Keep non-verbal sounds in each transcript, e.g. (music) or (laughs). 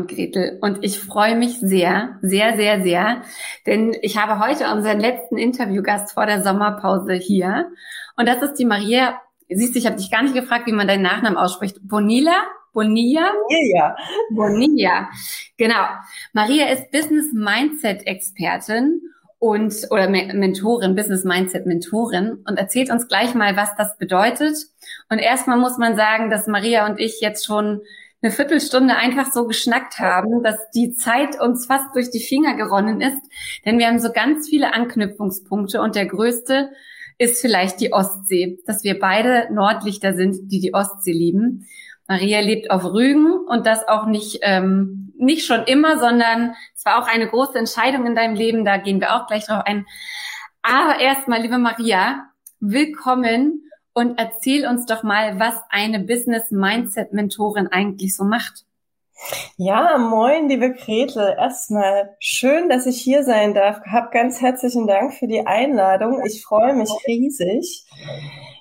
Und Gretel. Und ich freue mich sehr, sehr, sehr, sehr, denn ich habe heute unseren letzten Interviewgast vor der Sommerpause hier. Und das ist die Maria. Siehst du, ich habe dich gar nicht gefragt, wie man deinen Nachnamen ausspricht. Bonilla? Bonilla? Bonilla. Bonilla. Genau. Maria ist Business Mindset Expertin und oder Mentorin, Business Mindset Mentorin und erzählt uns gleich mal, was das bedeutet. Und erstmal muss man sagen, dass Maria und ich jetzt schon eine Viertelstunde einfach so geschnackt haben, dass die Zeit uns fast durch die Finger geronnen ist, denn wir haben so ganz viele Anknüpfungspunkte und der größte ist vielleicht die Ostsee, dass wir beide Nordlichter sind, die die Ostsee lieben. Maria lebt auf Rügen und das auch nicht, ähm, nicht schon immer, sondern es war auch eine große Entscheidung in deinem Leben, da gehen wir auch gleich drauf ein. Aber erstmal, liebe Maria, willkommen und erzähl uns doch mal, was eine Business Mindset Mentorin eigentlich so macht. Ja, moin, liebe Gretel. Erstmal schön, dass ich hier sein darf. Hab ganz herzlichen Dank für die Einladung. Ich freue mich riesig.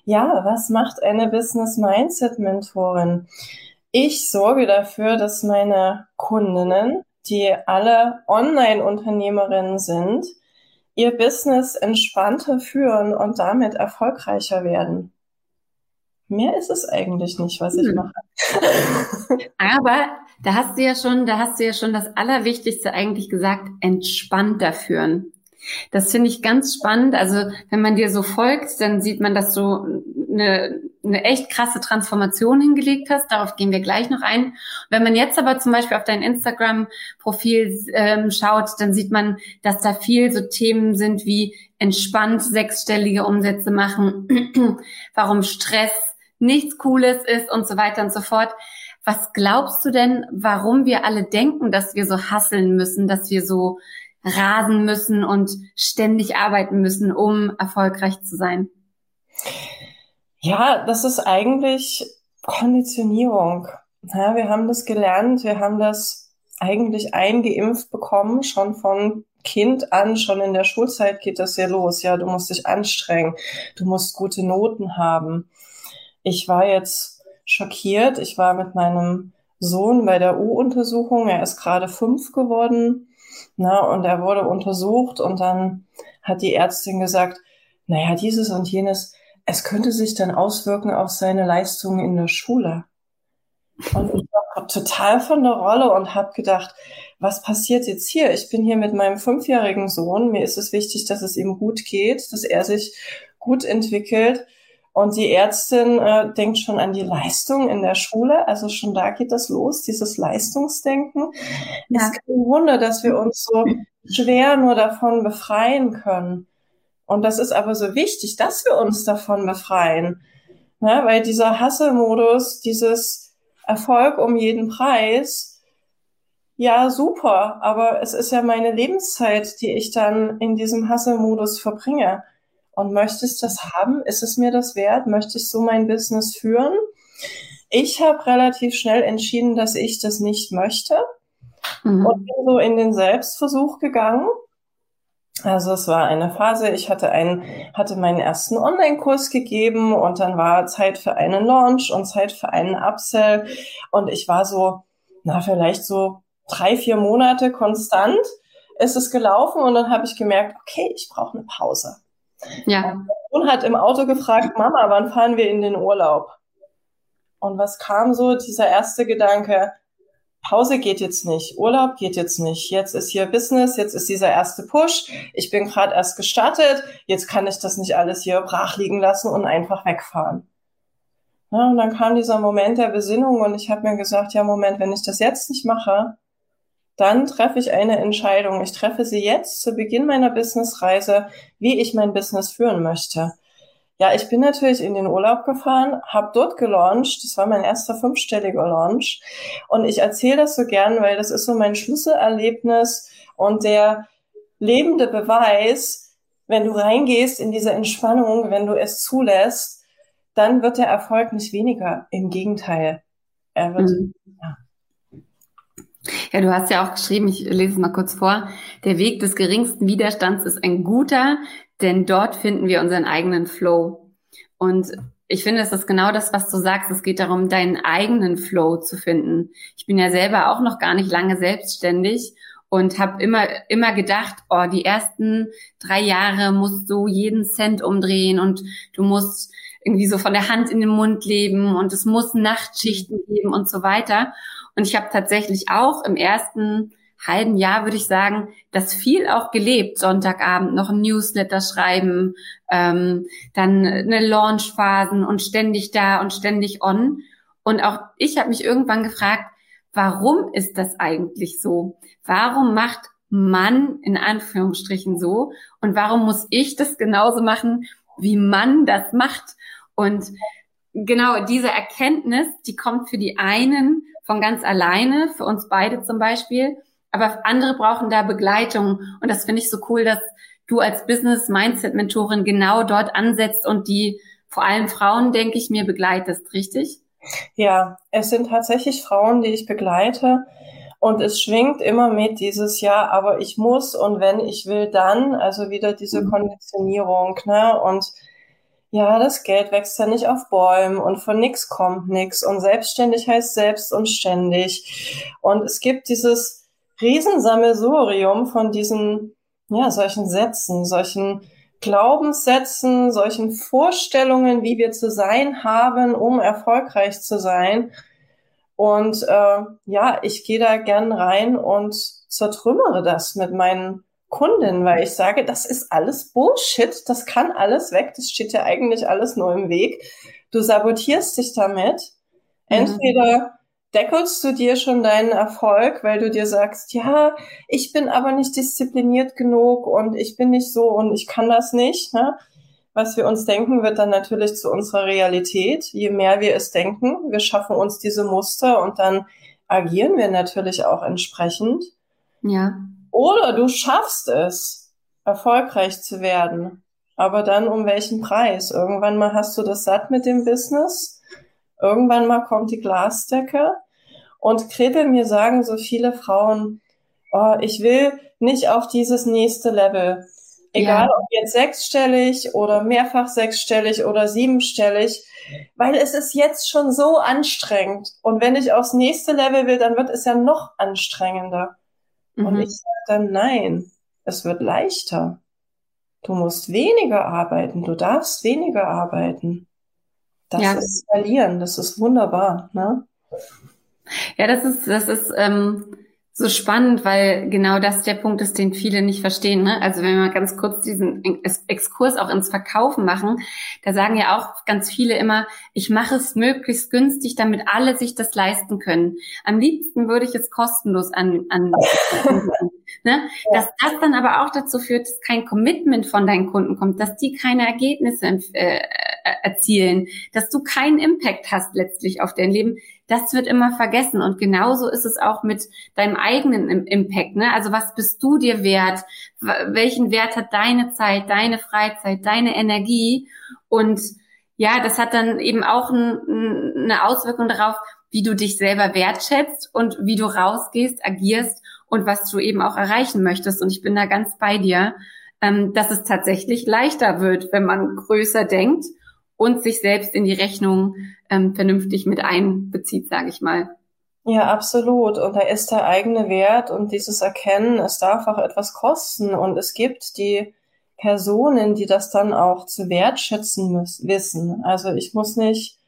Ja, was macht eine Business Mindset Mentorin? Ich sorge dafür, dass meine Kundinnen, die alle Online-Unternehmerinnen sind, ihr Business entspannter führen und damit erfolgreicher werden. Mehr ist es eigentlich nicht, was ich hm. mache. (laughs) Aber da hast du ja schon, da hast du ja schon das Allerwichtigste eigentlich gesagt, entspannter führen. Das finde ich ganz spannend. Also wenn man dir so folgt, dann sieht man, dass du eine, eine echt krasse Transformation hingelegt hast. Darauf gehen wir gleich noch ein. Wenn man jetzt aber zum Beispiel auf dein Instagram-Profil ähm, schaut, dann sieht man, dass da viel so Themen sind wie entspannt sechsstellige Umsätze machen, (clears throat) warum Stress nichts Cooles ist und so weiter und so fort. Was glaubst du denn, warum wir alle denken, dass wir so hasseln müssen, dass wir so rasen müssen und ständig arbeiten müssen, um erfolgreich zu sein? Ja, das ist eigentlich Konditionierung. Ja, wir haben das gelernt, wir haben das eigentlich eingeimpft bekommen, schon von Kind an, schon in der Schulzeit geht das ja los. Ja, du musst dich anstrengen, du musst gute Noten haben. Ich war jetzt schockiert. Ich war mit meinem Sohn bei der U-Untersuchung. Er ist gerade fünf geworden. Na, und er wurde untersucht und dann hat die Ärztin gesagt, naja, dieses und jenes, es könnte sich dann auswirken auf seine Leistungen in der Schule. Und ich war total von der Rolle und habe gedacht, was passiert jetzt hier? Ich bin hier mit meinem fünfjährigen Sohn. Mir ist es wichtig, dass es ihm gut geht, dass er sich gut entwickelt. Und die Ärztin äh, denkt schon an die Leistung in der Schule. Also schon da geht das los, dieses Leistungsdenken. Ja. Es ist kein Wunder, dass wir uns so schwer nur davon befreien können. Und das ist aber so wichtig, dass wir uns davon befreien. Ne? Weil dieser Hasselmodus, dieses Erfolg um jeden Preis, ja, super, aber es ist ja meine Lebenszeit, die ich dann in diesem Hasselmodus verbringe. Und möchte ich das haben? Ist es mir das wert? Möchte ich so mein Business führen? Ich habe relativ schnell entschieden, dass ich das nicht möchte mhm. und bin so in den Selbstversuch gegangen. Also es war eine Phase, ich hatte einen, hatte meinen ersten Online-Kurs gegeben und dann war Zeit für einen Launch und Zeit für einen Upsell und ich war so, na vielleicht so drei, vier Monate konstant ist es gelaufen und dann habe ich gemerkt, okay, ich brauche eine Pause. Ja. Und hat im Auto gefragt, Mama, wann fahren wir in den Urlaub? Und was kam so? Dieser erste Gedanke, Pause geht jetzt nicht, Urlaub geht jetzt nicht, jetzt ist hier Business, jetzt ist dieser erste Push, ich bin gerade erst gestartet, jetzt kann ich das nicht alles hier brach liegen lassen und einfach wegfahren. Ja, und dann kam dieser Moment der Besinnung und ich habe mir gesagt, ja Moment, wenn ich das jetzt nicht mache, dann treffe ich eine Entscheidung. Ich treffe sie jetzt zu Beginn meiner Businessreise, wie ich mein Business führen möchte. Ja, ich bin natürlich in den Urlaub gefahren, habe dort gelauncht. Das war mein erster fünfstelliger Launch. Und ich erzähle das so gern, weil das ist so mein Schlüsselerlebnis und der lebende Beweis, wenn du reingehst in diese Entspannung, wenn du es zulässt, dann wird der Erfolg nicht weniger. Im Gegenteil. Er wird, mhm. ja. Ja, du hast ja auch geschrieben, ich lese es mal kurz vor, der Weg des geringsten Widerstands ist ein guter, denn dort finden wir unseren eigenen Flow. Und ich finde, es ist genau das, was du sagst. Es geht darum, deinen eigenen Flow zu finden. Ich bin ja selber auch noch gar nicht lange selbstständig und habe immer immer gedacht, oh, die ersten drei Jahre musst du jeden Cent umdrehen und du musst irgendwie so von der Hand in den Mund leben und es muss Nachtschichten geben und so weiter. Und ich habe tatsächlich auch im ersten halben Jahr, würde ich sagen, das viel auch gelebt. Sonntagabend noch ein Newsletter schreiben, ähm, dann eine Launchphasen und ständig da und ständig on. Und auch ich habe mich irgendwann gefragt, warum ist das eigentlich so? Warum macht man in Anführungsstrichen so? Und warum muss ich das genauso machen, wie man das macht? Und genau diese Erkenntnis, die kommt für die einen von ganz alleine, für uns beide zum Beispiel. Aber andere brauchen da Begleitung. Und das finde ich so cool, dass du als Business Mindset Mentorin genau dort ansetzt und die vor allem Frauen, denke ich mir, begleitest, richtig? Ja, es sind tatsächlich Frauen, die ich begleite. Und es schwingt immer mit dieses Jahr, aber ich muss und wenn ich will, dann, also wieder diese mhm. Konditionierung, ne? Und ja, das Geld wächst ja nicht auf Bäumen und von nix kommt nix und selbstständig heißt selbst und ständig. Und es gibt dieses Riesensammelsurium von diesen, ja, solchen Sätzen, solchen Glaubenssätzen, solchen Vorstellungen, wie wir zu sein haben, um erfolgreich zu sein. Und äh, ja, ich gehe da gern rein und zertrümmere das mit meinen Kunden, weil ich sage, das ist alles Bullshit, das kann alles weg, das steht ja eigentlich alles nur im Weg. Du sabotierst dich damit. Mhm. Entweder deckelst du dir schon deinen Erfolg, weil du dir sagst, ja, ich bin aber nicht diszipliniert genug und ich bin nicht so und ich kann das nicht. Ne? Was wir uns denken, wird dann natürlich zu unserer Realität. Je mehr wir es denken, wir schaffen uns diese Muster und dann agieren wir natürlich auch entsprechend. Ja. Oder du schaffst es, erfolgreich zu werden. Aber dann um welchen Preis? Irgendwann mal hast du das satt mit dem Business Irgendwann mal kommt die Glasdecke und Gretel, mir sagen so viele Frauen, oh, ich will nicht auf dieses nächste Level. Egal ja. ob jetzt sechsstellig oder mehrfach sechsstellig oder siebenstellig, weil es ist jetzt schon so anstrengend. Und wenn ich aufs nächste Level will, dann wird es ja noch anstrengender. Mhm. Und ich sage dann, nein, es wird leichter. Du musst weniger arbeiten, du darfst weniger arbeiten. Das ja. ist skalieren, das ist wunderbar. Ne? Ja, das ist, das ist ähm, so spannend, weil genau das der Punkt ist, den viele nicht verstehen. Ne? Also wenn wir mal ganz kurz diesen Exkurs auch ins Verkaufen machen, da sagen ja auch ganz viele immer, ich mache es möglichst günstig, damit alle sich das leisten können. Am liebsten würde ich es kostenlos an, an (laughs) ne? Dass das dann aber auch dazu führt, dass kein Commitment von deinen Kunden kommt, dass die keine Ergebnisse äh, erzielen, dass du keinen Impact hast letztlich auf dein Leben, das wird immer vergessen. Und genauso ist es auch mit deinem eigenen Impact. Ne? Also was bist du dir wert? Welchen Wert hat deine Zeit, deine Freizeit, deine Energie? Und ja, das hat dann eben auch ein, eine Auswirkung darauf, wie du dich selber wertschätzt und wie du rausgehst, agierst und was du eben auch erreichen möchtest. Und ich bin da ganz bei dir, ähm, dass es tatsächlich leichter wird, wenn man größer denkt und sich selbst in die Rechnung ähm, vernünftig mit einbezieht, sage ich mal. Ja, absolut. Und da ist der eigene Wert und dieses Erkennen, es darf auch etwas kosten. Und es gibt die Personen, die das dann auch zu wertschätzen müssen, wissen. Also ich muss nicht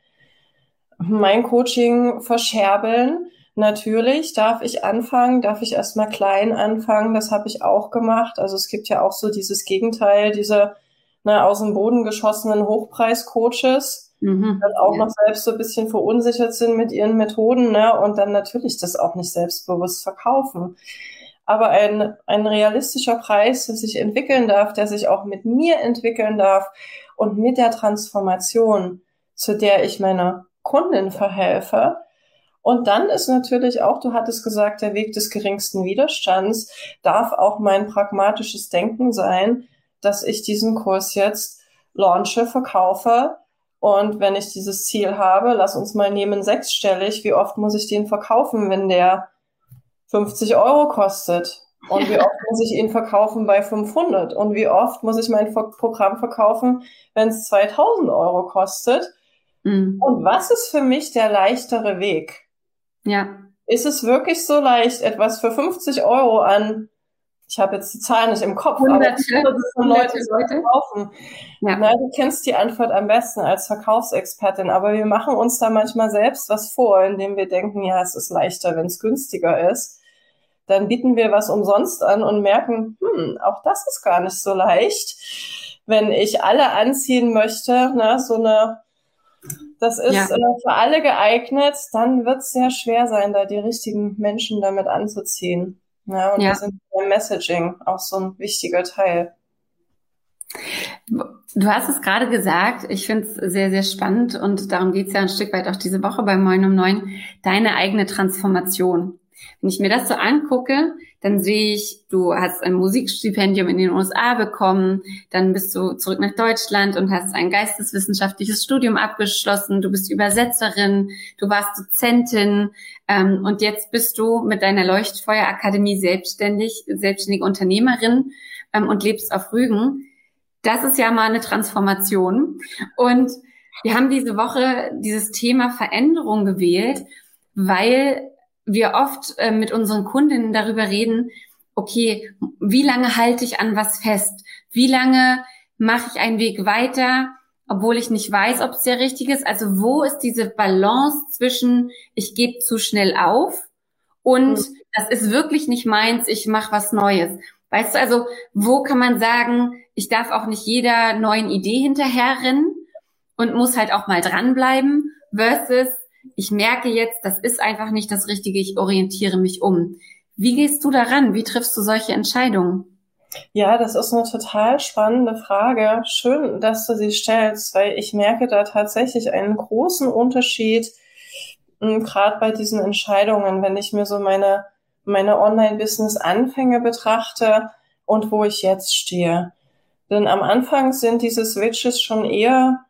mein Coaching verscherbeln, Natürlich darf ich anfangen, darf ich erstmal klein anfangen, das habe ich auch gemacht. Also es gibt ja auch so dieses Gegenteil, diese ne, aus dem Boden geschossenen Hochpreis-Coaches, mhm, dann auch ja. noch selbst so ein bisschen verunsichert sind mit ihren Methoden ne, und dann natürlich das auch nicht selbstbewusst verkaufen. Aber ein, ein realistischer Preis, der sich entwickeln darf, der sich auch mit mir entwickeln darf und mit der Transformation, zu der ich meiner Kundin verhelfe, und dann ist natürlich auch, du hattest gesagt, der Weg des geringsten Widerstands darf auch mein pragmatisches Denken sein, dass ich diesen Kurs jetzt launche, verkaufe. Und wenn ich dieses Ziel habe, lass uns mal nehmen sechsstellig, wie oft muss ich den verkaufen, wenn der 50 Euro kostet? Und wie (laughs) oft muss ich ihn verkaufen bei 500? Und wie oft muss ich mein Programm verkaufen, wenn es 2000 Euro kostet? Mhm. Und was ist für mich der leichtere Weg? Ja. Ist es wirklich so leicht, etwas für 50 Euro an ich habe jetzt die Zahlen nicht im Kopf, hunderte, aber von Leute Leute kaufen. Ja. Na, du kennst die Antwort am besten als Verkaufsexpertin, aber wir machen uns da manchmal selbst was vor, indem wir denken, ja, es ist leichter, wenn es günstiger ist. Dann bieten wir was umsonst an und merken, hm, auch das ist gar nicht so leicht. Wenn ich alle anziehen möchte, na, so eine das ist ja. äh, für alle geeignet, dann wird es sehr schwer sein, da die richtigen Menschen damit anzuziehen. Ja, und ja. Messaging auch so ein wichtiger Teil. Du hast es gerade gesagt, ich finde es sehr, sehr spannend und darum geht es ja ein Stück weit auch diese Woche bei Moin um Neun, deine eigene Transformation. Wenn ich mir das so angucke, dann sehe ich, du hast ein Musikstipendium in den USA bekommen, dann bist du zurück nach Deutschland und hast ein geisteswissenschaftliches Studium abgeschlossen, du bist Übersetzerin, du warst Dozentin ähm, und jetzt bist du mit deiner Leuchtfeuerakademie selbstständig, selbstständige Unternehmerin ähm, und lebst auf Rügen. Das ist ja mal eine Transformation. Und wir haben diese Woche dieses Thema Veränderung gewählt, weil wir oft äh, mit unseren Kundinnen darüber reden, okay, wie lange halte ich an was fest? Wie lange mache ich einen Weg weiter, obwohl ich nicht weiß, ob es der richtige ist? Also wo ist diese Balance zwischen, ich gebe zu schnell auf und mhm. das ist wirklich nicht meins, ich mache was Neues. Weißt du, also wo kann man sagen, ich darf auch nicht jeder neuen Idee hinterherrennen und muss halt auch mal dranbleiben versus ich merke jetzt, das ist einfach nicht das Richtige, ich orientiere mich um. Wie gehst du daran? Wie triffst du solche Entscheidungen? Ja, das ist eine total spannende Frage. Schön, dass du sie stellst, weil ich merke da tatsächlich einen großen Unterschied, hm, gerade bei diesen Entscheidungen, wenn ich mir so meine, meine Online-Business-Anfänge betrachte und wo ich jetzt stehe. Denn am Anfang sind diese Switches schon eher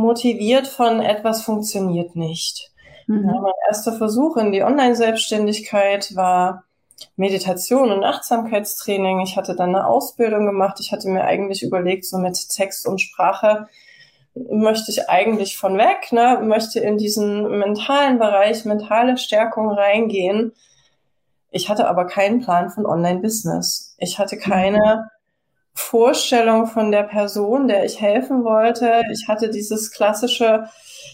motiviert von etwas funktioniert nicht. Mhm. Ja, mein erster Versuch in die Online-Selbstständigkeit war Meditation und Achtsamkeitstraining. Ich hatte dann eine Ausbildung gemacht. Ich hatte mir eigentlich überlegt, so mit Text und Sprache möchte ich eigentlich von weg, ne, möchte in diesen mentalen Bereich, mentale Stärkung reingehen. Ich hatte aber keinen Plan von Online-Business. Ich hatte keine Vorstellung von der Person, der ich helfen wollte. Ich hatte dieses klassische,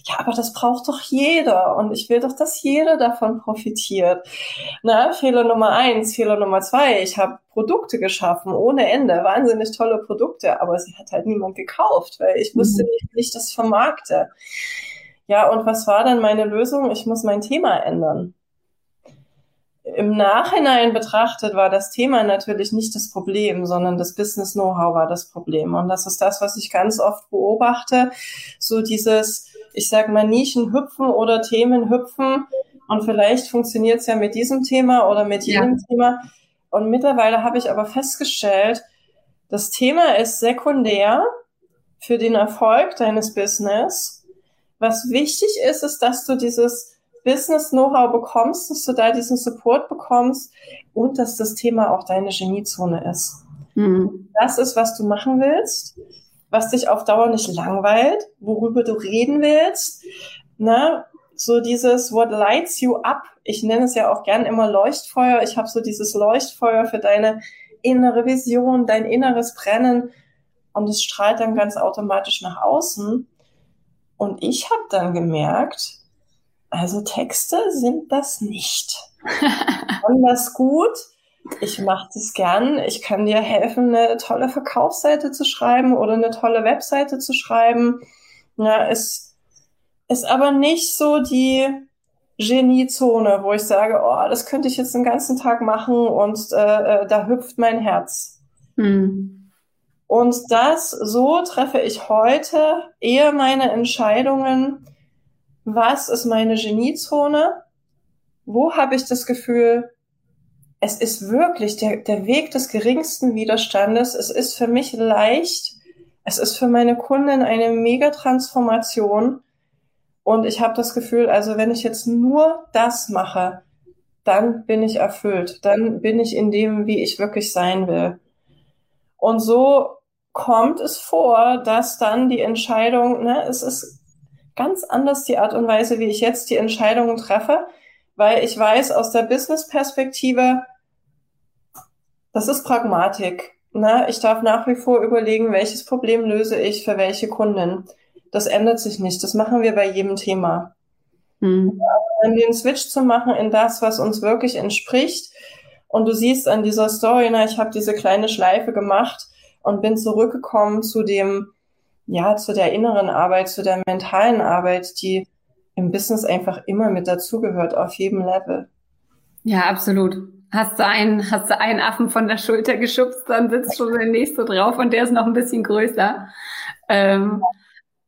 ja, aber das braucht doch jeder und ich will doch, dass jeder davon profitiert. Na, Fehler Nummer eins, Fehler Nummer zwei, ich habe Produkte geschaffen ohne Ende, wahnsinnig tolle Produkte, aber sie hat halt niemand gekauft, weil ich wusste mhm. nicht, wie ich das vermarkte. Ja, und was war dann meine Lösung? Ich muss mein Thema ändern. Im Nachhinein betrachtet war das Thema natürlich nicht das Problem, sondern das Business Know-how war das Problem. Und das ist das, was ich ganz oft beobachte. So dieses, ich sag mal, Nischen hüpfen oder Themen hüpfen. Und vielleicht funktioniert es ja mit diesem Thema oder mit jenem ja. Thema. Und mittlerweile habe ich aber festgestellt, das Thema ist sekundär für den Erfolg deines Business. Was wichtig ist, ist, dass du dieses Business-Know-how bekommst, dass du da diesen Support bekommst und dass das Thema auch deine Geniezone ist. Mhm. Das ist, was du machen willst, was dich auf Dauer nicht langweilt, worüber du reden willst. Ne? So dieses What lights you up. Ich nenne es ja auch gern immer Leuchtfeuer. Ich habe so dieses Leuchtfeuer für deine innere Vision, dein inneres Brennen und es strahlt dann ganz automatisch nach außen. Und ich habe dann gemerkt, Also Texte sind das nicht. (laughs) Das gut. Ich mache das gern. Ich kann dir helfen, eine tolle Verkaufsseite zu schreiben oder eine tolle Webseite zu schreiben. Ja, ist, ist aber nicht so die Geniezone, wo ich sage, oh, das könnte ich jetzt den ganzen Tag machen und äh, äh da hüpft mein Herz. Hm. Und das, so treffe ich heute eher meine Entscheidungen, was ist meine Geniezone, wo habe ich das Gefühl, es ist wirklich der, der Weg des geringsten Widerstandes, es ist für mich leicht, es ist für meine Kunden eine mega Transformation und ich habe das Gefühl, also wenn ich jetzt nur das mache, dann bin ich erfüllt, dann bin ich in dem, wie ich wirklich sein will. Und so kommt es vor, dass dann die Entscheidung, ne, es ist ganz anders die Art und Weise, wie ich jetzt die Entscheidungen treffe, weil ich weiß aus der Business-Perspektive, das ist Pragmatik. Ne? Ich darf nach wie vor überlegen, welches Problem löse ich für welche Kunden. Das ändert sich nicht. Das machen wir bei jedem Thema. Mhm. Ja, den Switch zu machen in das, was uns wirklich entspricht. Und du siehst an dieser Story, na, ich habe diese kleine Schleife gemacht und bin zurückgekommen zu dem, ja, zu der inneren Arbeit, zu der mentalen Arbeit, die im Business einfach immer mit dazugehört, auf jedem Level. Ja, absolut. Hast du einen, hast du einen Affen von der Schulter geschubst, dann sitzt schon der nächste drauf und der ist noch ein bisschen größer. Ähm,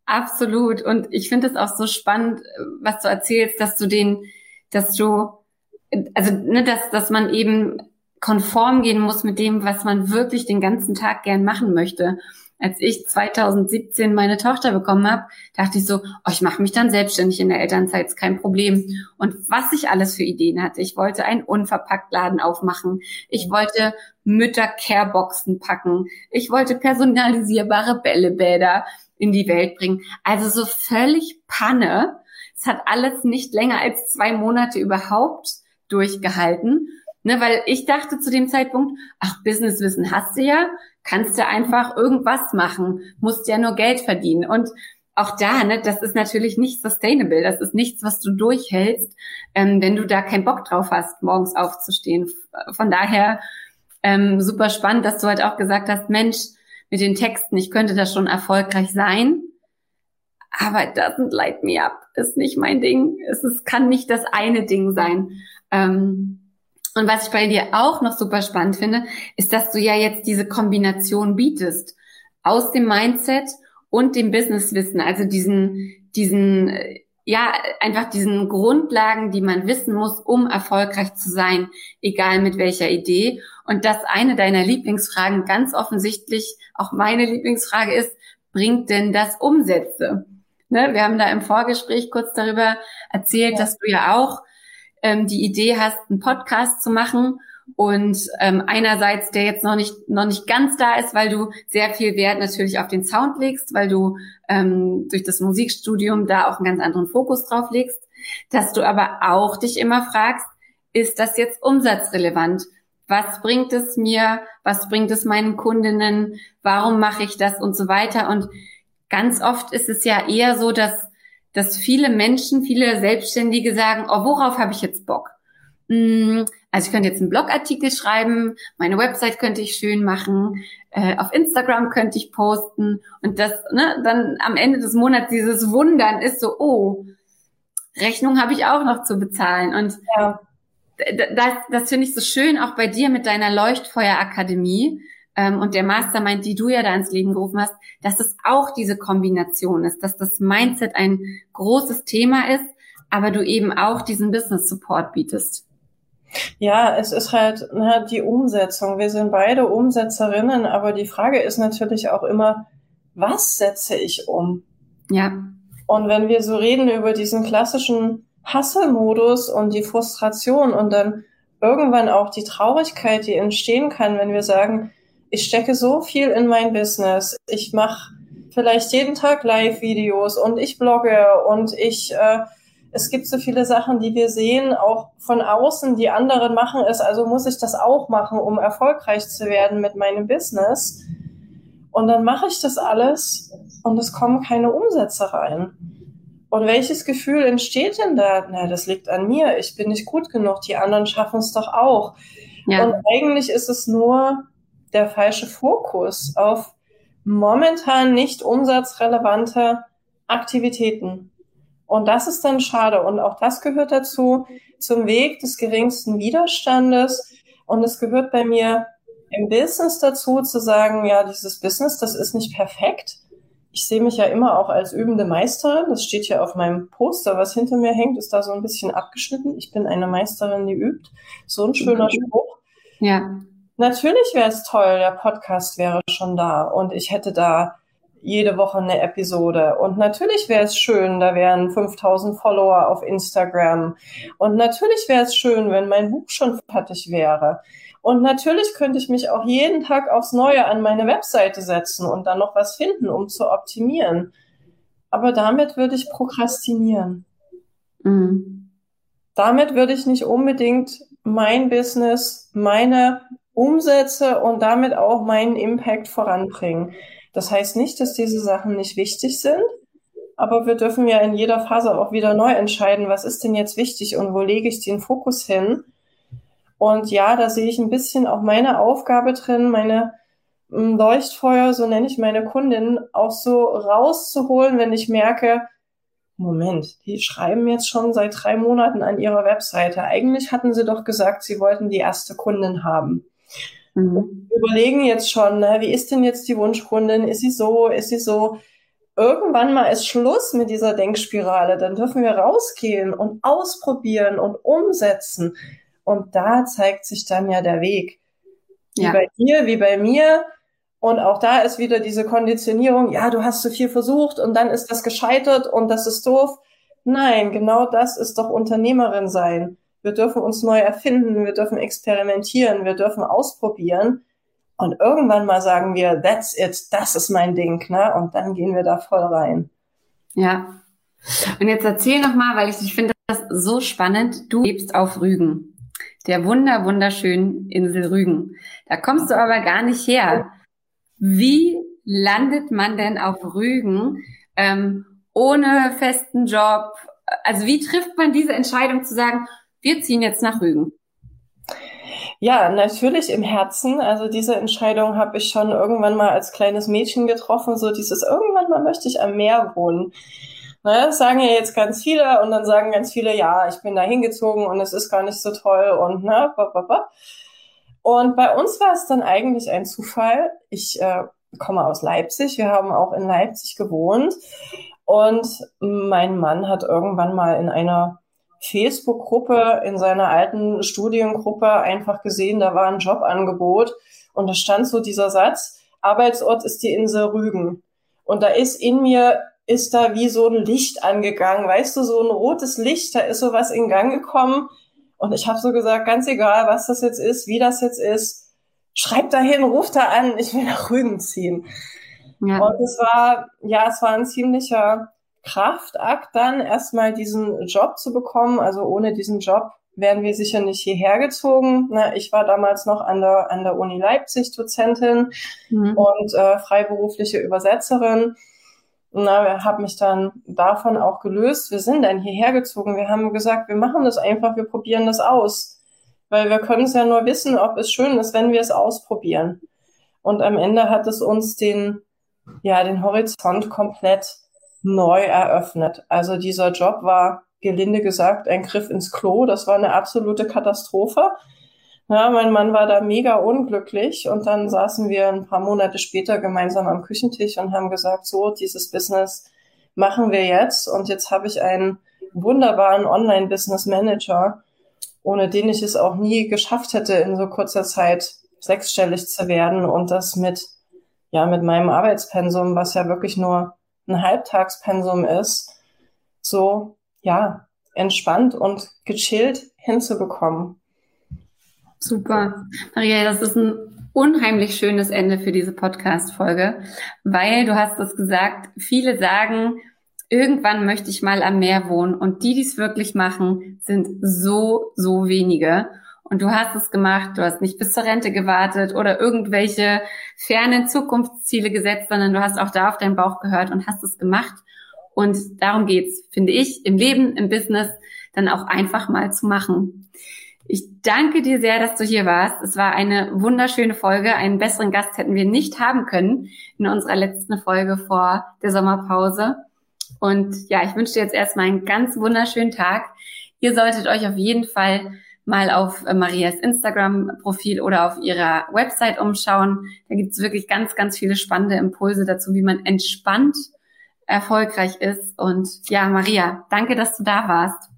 absolut. Und ich finde es auch so spannend, was du erzählst, dass du den, dass du, also, ne, dass, dass man eben konform gehen muss mit dem, was man wirklich den ganzen Tag gern machen möchte als ich 2017 meine Tochter bekommen habe, dachte ich so, oh, ich mache mich dann selbstständig in der Elternzeit, ist kein Problem. Und was ich alles für Ideen hatte. Ich wollte einen Unverpacktladen aufmachen. Ich wollte Mütter-Careboxen packen. Ich wollte personalisierbare Bällebäder in die Welt bringen. Also so völlig Panne. Es hat alles nicht länger als zwei Monate überhaupt durchgehalten. Ne, weil ich dachte zu dem Zeitpunkt, ach, Businesswissen hast du ja, kannst du einfach irgendwas machen, musst ja nur Geld verdienen. Und auch da, ne, das ist natürlich nicht sustainable. Das ist nichts, was du durchhältst, ähm, wenn du da keinen Bock drauf hast, morgens aufzustehen. Von daher ähm, super spannend, dass du halt auch gesagt hast, Mensch, mit den Texten, ich könnte das schon erfolgreich sein, aber doesn't light me up, ist nicht mein Ding. Es ist, kann nicht das eine Ding sein. Ähm, und was ich bei dir auch noch super spannend finde, ist, dass du ja jetzt diese Kombination bietest aus dem Mindset und dem Businesswissen, also diesen, diesen, ja, einfach diesen Grundlagen, die man wissen muss, um erfolgreich zu sein, egal mit welcher Idee. Und dass eine deiner Lieblingsfragen ganz offensichtlich auch meine Lieblingsfrage ist, bringt denn das Umsätze? Ne, wir haben da im Vorgespräch kurz darüber erzählt, ja. dass du ja auch ähm, die Idee hast, einen Podcast zu machen und ähm, einerseits, der jetzt noch nicht noch nicht ganz da ist, weil du sehr viel Wert natürlich auf den Sound legst, weil du ähm, durch das Musikstudium da auch einen ganz anderen Fokus drauf legst, dass du aber auch dich immer fragst, ist das jetzt umsatzrelevant? Was bringt es mir? Was bringt es meinen Kundinnen? Warum mache ich das und so weiter? Und ganz oft ist es ja eher so, dass dass viele Menschen, viele Selbstständige sagen, oh, worauf habe ich jetzt Bock? Hm, also ich könnte jetzt einen Blogartikel schreiben, meine Website könnte ich schön machen, äh, auf Instagram könnte ich posten und das ne, dann am Ende des Monats dieses Wundern ist so, oh, Rechnung habe ich auch noch zu bezahlen und ja. das, das finde ich so schön auch bei dir mit deiner Leuchtfeuerakademie, ähm, und der Mastermind, die du ja da ins Leben gerufen hast, dass es auch diese Kombination ist, dass das Mindset ein großes Thema ist, aber du eben auch diesen Business Support bietest. Ja, es ist halt na, die Umsetzung. Wir sind beide Umsetzerinnen, aber die Frage ist natürlich auch immer, was setze ich um? Ja. Und wenn wir so reden über diesen klassischen Hustle-Modus und die Frustration und dann irgendwann auch die Traurigkeit, die entstehen kann, wenn wir sagen, ich stecke so viel in mein Business. Ich mache vielleicht jeden Tag Live-Videos und ich blogge und ich, äh, es gibt so viele Sachen, die wir sehen, auch von außen, die anderen machen es, also muss ich das auch machen, um erfolgreich zu werden mit meinem Business. Und dann mache ich das alles und es kommen keine Umsätze rein. Und welches Gefühl entsteht denn da? Na, das liegt an mir. Ich bin nicht gut genug. Die anderen schaffen es doch auch. Ja. Und eigentlich ist es nur der falsche Fokus auf momentan nicht umsatzrelevante Aktivitäten. Und das ist dann schade. Und auch das gehört dazu, zum Weg des geringsten Widerstandes. Und es gehört bei mir im Business dazu, zu sagen, ja, dieses Business, das ist nicht perfekt. Ich sehe mich ja immer auch als übende Meisterin. Das steht ja auf meinem Poster, was hinter mir hängt, ist da so ein bisschen abgeschnitten. Ich bin eine Meisterin, die übt. So ein schöner Spruch. Ja. Natürlich wäre es toll, der Podcast wäre schon da und ich hätte da jede Woche eine Episode. Und natürlich wäre es schön, da wären 5000 Follower auf Instagram. Und natürlich wäre es schön, wenn mein Buch schon fertig wäre. Und natürlich könnte ich mich auch jeden Tag aufs Neue an meine Webseite setzen und dann noch was finden, um zu optimieren. Aber damit würde ich prokrastinieren. Mhm. Damit würde ich nicht unbedingt mein Business, meine Umsätze und damit auch meinen Impact voranbringen. Das heißt nicht, dass diese Sachen nicht wichtig sind, aber wir dürfen ja in jeder Phase auch wieder neu entscheiden, was ist denn jetzt wichtig und wo lege ich den Fokus hin. Und ja, da sehe ich ein bisschen auch meine Aufgabe drin, meine hm, Leuchtfeuer, so nenne ich meine Kundin, auch so rauszuholen, wenn ich merke, Moment, die schreiben jetzt schon seit drei Monaten an ihrer Webseite. Eigentlich hatten sie doch gesagt, sie wollten die erste Kundin haben. Mhm. überlegen jetzt schon, ne, wie ist denn jetzt die Wunschkundin? Ist sie so? Ist sie so? Irgendwann mal ist Schluss mit dieser Denkspirale. Dann dürfen wir rausgehen und ausprobieren und umsetzen. Und da zeigt sich dann ja der Weg. Wie ja. bei dir, wie bei mir. Und auch da ist wieder diese Konditionierung, ja, du hast zu viel versucht und dann ist das gescheitert und das ist doof. Nein, genau das ist doch Unternehmerin sein. Wir dürfen uns neu erfinden, wir dürfen experimentieren, wir dürfen ausprobieren. Und irgendwann mal sagen wir, that's it, das ist mein Ding, ne? Und dann gehen wir da voll rein. Ja. Und jetzt erzähl noch mal, weil ich, ich finde das so spannend. Du lebst auf Rügen, der wunder wunderschönen Insel Rügen. Da kommst du aber gar nicht her. Wie landet man denn auf Rügen ähm, ohne festen Job? Also wie trifft man diese Entscheidung zu sagen, wir ziehen jetzt nach Rügen. Ja, natürlich im Herzen. Also diese Entscheidung habe ich schon irgendwann mal als kleines Mädchen getroffen. So dieses irgendwann mal möchte ich am Meer wohnen. Ne, das sagen ja jetzt ganz viele und dann sagen ganz viele, ja, ich bin da hingezogen und es ist gar nicht so toll und ne, ba, Und bei uns war es dann eigentlich ein Zufall. Ich äh, komme aus Leipzig. Wir haben auch in Leipzig gewohnt und mein Mann hat irgendwann mal in einer Facebook-Gruppe, in seiner alten Studiengruppe einfach gesehen, da war ein Jobangebot und da stand so dieser Satz, Arbeitsort ist die Insel Rügen. Und da ist in mir, ist da wie so ein Licht angegangen, weißt du, so ein rotes Licht, da ist sowas in Gang gekommen. Und ich habe so gesagt, ganz egal, was das jetzt ist, wie das jetzt ist, schreib da hin, ruf da an, ich will nach Rügen ziehen. Ja. Und es war, ja, es war ein ziemlicher Kraftakt dann erstmal diesen Job zu bekommen. Also ohne diesen Job wären wir sicher nicht hierher gezogen. Na, ich war damals noch an der, an der Uni Leipzig Dozentin mhm. und äh, freiberufliche Übersetzerin. Na, habe mich dann davon auch gelöst. Wir sind dann hierher gezogen. Wir haben gesagt, wir machen das einfach, wir probieren das aus. Weil wir können es ja nur wissen, ob es schön ist, wenn wir es ausprobieren. Und am Ende hat es uns den, ja, den Horizont komplett neu eröffnet. Also dieser Job war, gelinde gesagt, ein Griff ins Klo. Das war eine absolute Katastrophe. Ja, mein Mann war da mega unglücklich und dann saßen wir ein paar Monate später gemeinsam am Küchentisch und haben gesagt, so, dieses Business machen wir jetzt und jetzt habe ich einen wunderbaren Online-Business-Manager, ohne den ich es auch nie geschafft hätte, in so kurzer Zeit sechsstellig zu werden und das mit, ja, mit meinem Arbeitspensum, was ja wirklich nur ein Halbtagspensum ist, so, ja, entspannt und gechillt hinzubekommen. Super. Maria, das ist ein unheimlich schönes Ende für diese Podcast-Folge, weil du hast es gesagt, viele sagen, irgendwann möchte ich mal am Meer wohnen und die, die es wirklich machen, sind so, so wenige. Und du hast es gemacht, du hast nicht bis zur Rente gewartet oder irgendwelche fernen Zukunftsziele gesetzt, sondern du hast auch da auf deinen Bauch gehört und hast es gemacht. Und darum geht's, finde ich, im Leben, im Business dann auch einfach mal zu machen. Ich danke dir sehr, dass du hier warst. Es war eine wunderschöne Folge. Einen besseren Gast hätten wir nicht haben können in unserer letzten Folge vor der Sommerpause. Und ja, ich wünsche dir jetzt erstmal einen ganz wunderschönen Tag. Ihr solltet euch auf jeden Fall mal auf äh, Marias Instagram-Profil oder auf ihrer Website umschauen. Da gibt es wirklich ganz, ganz viele spannende Impulse dazu, wie man entspannt erfolgreich ist. Und ja, Maria, danke, dass du da warst.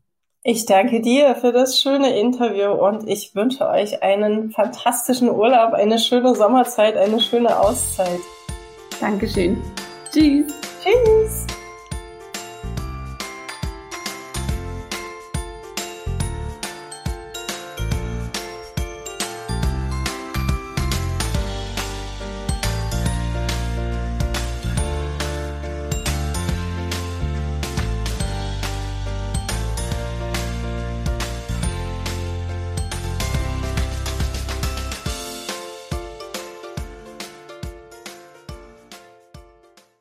Ich danke dir für das schöne Interview und ich wünsche euch einen fantastischen Urlaub, eine schöne Sommerzeit, eine schöne Auszeit. Dankeschön. Tschüss. Tschüss.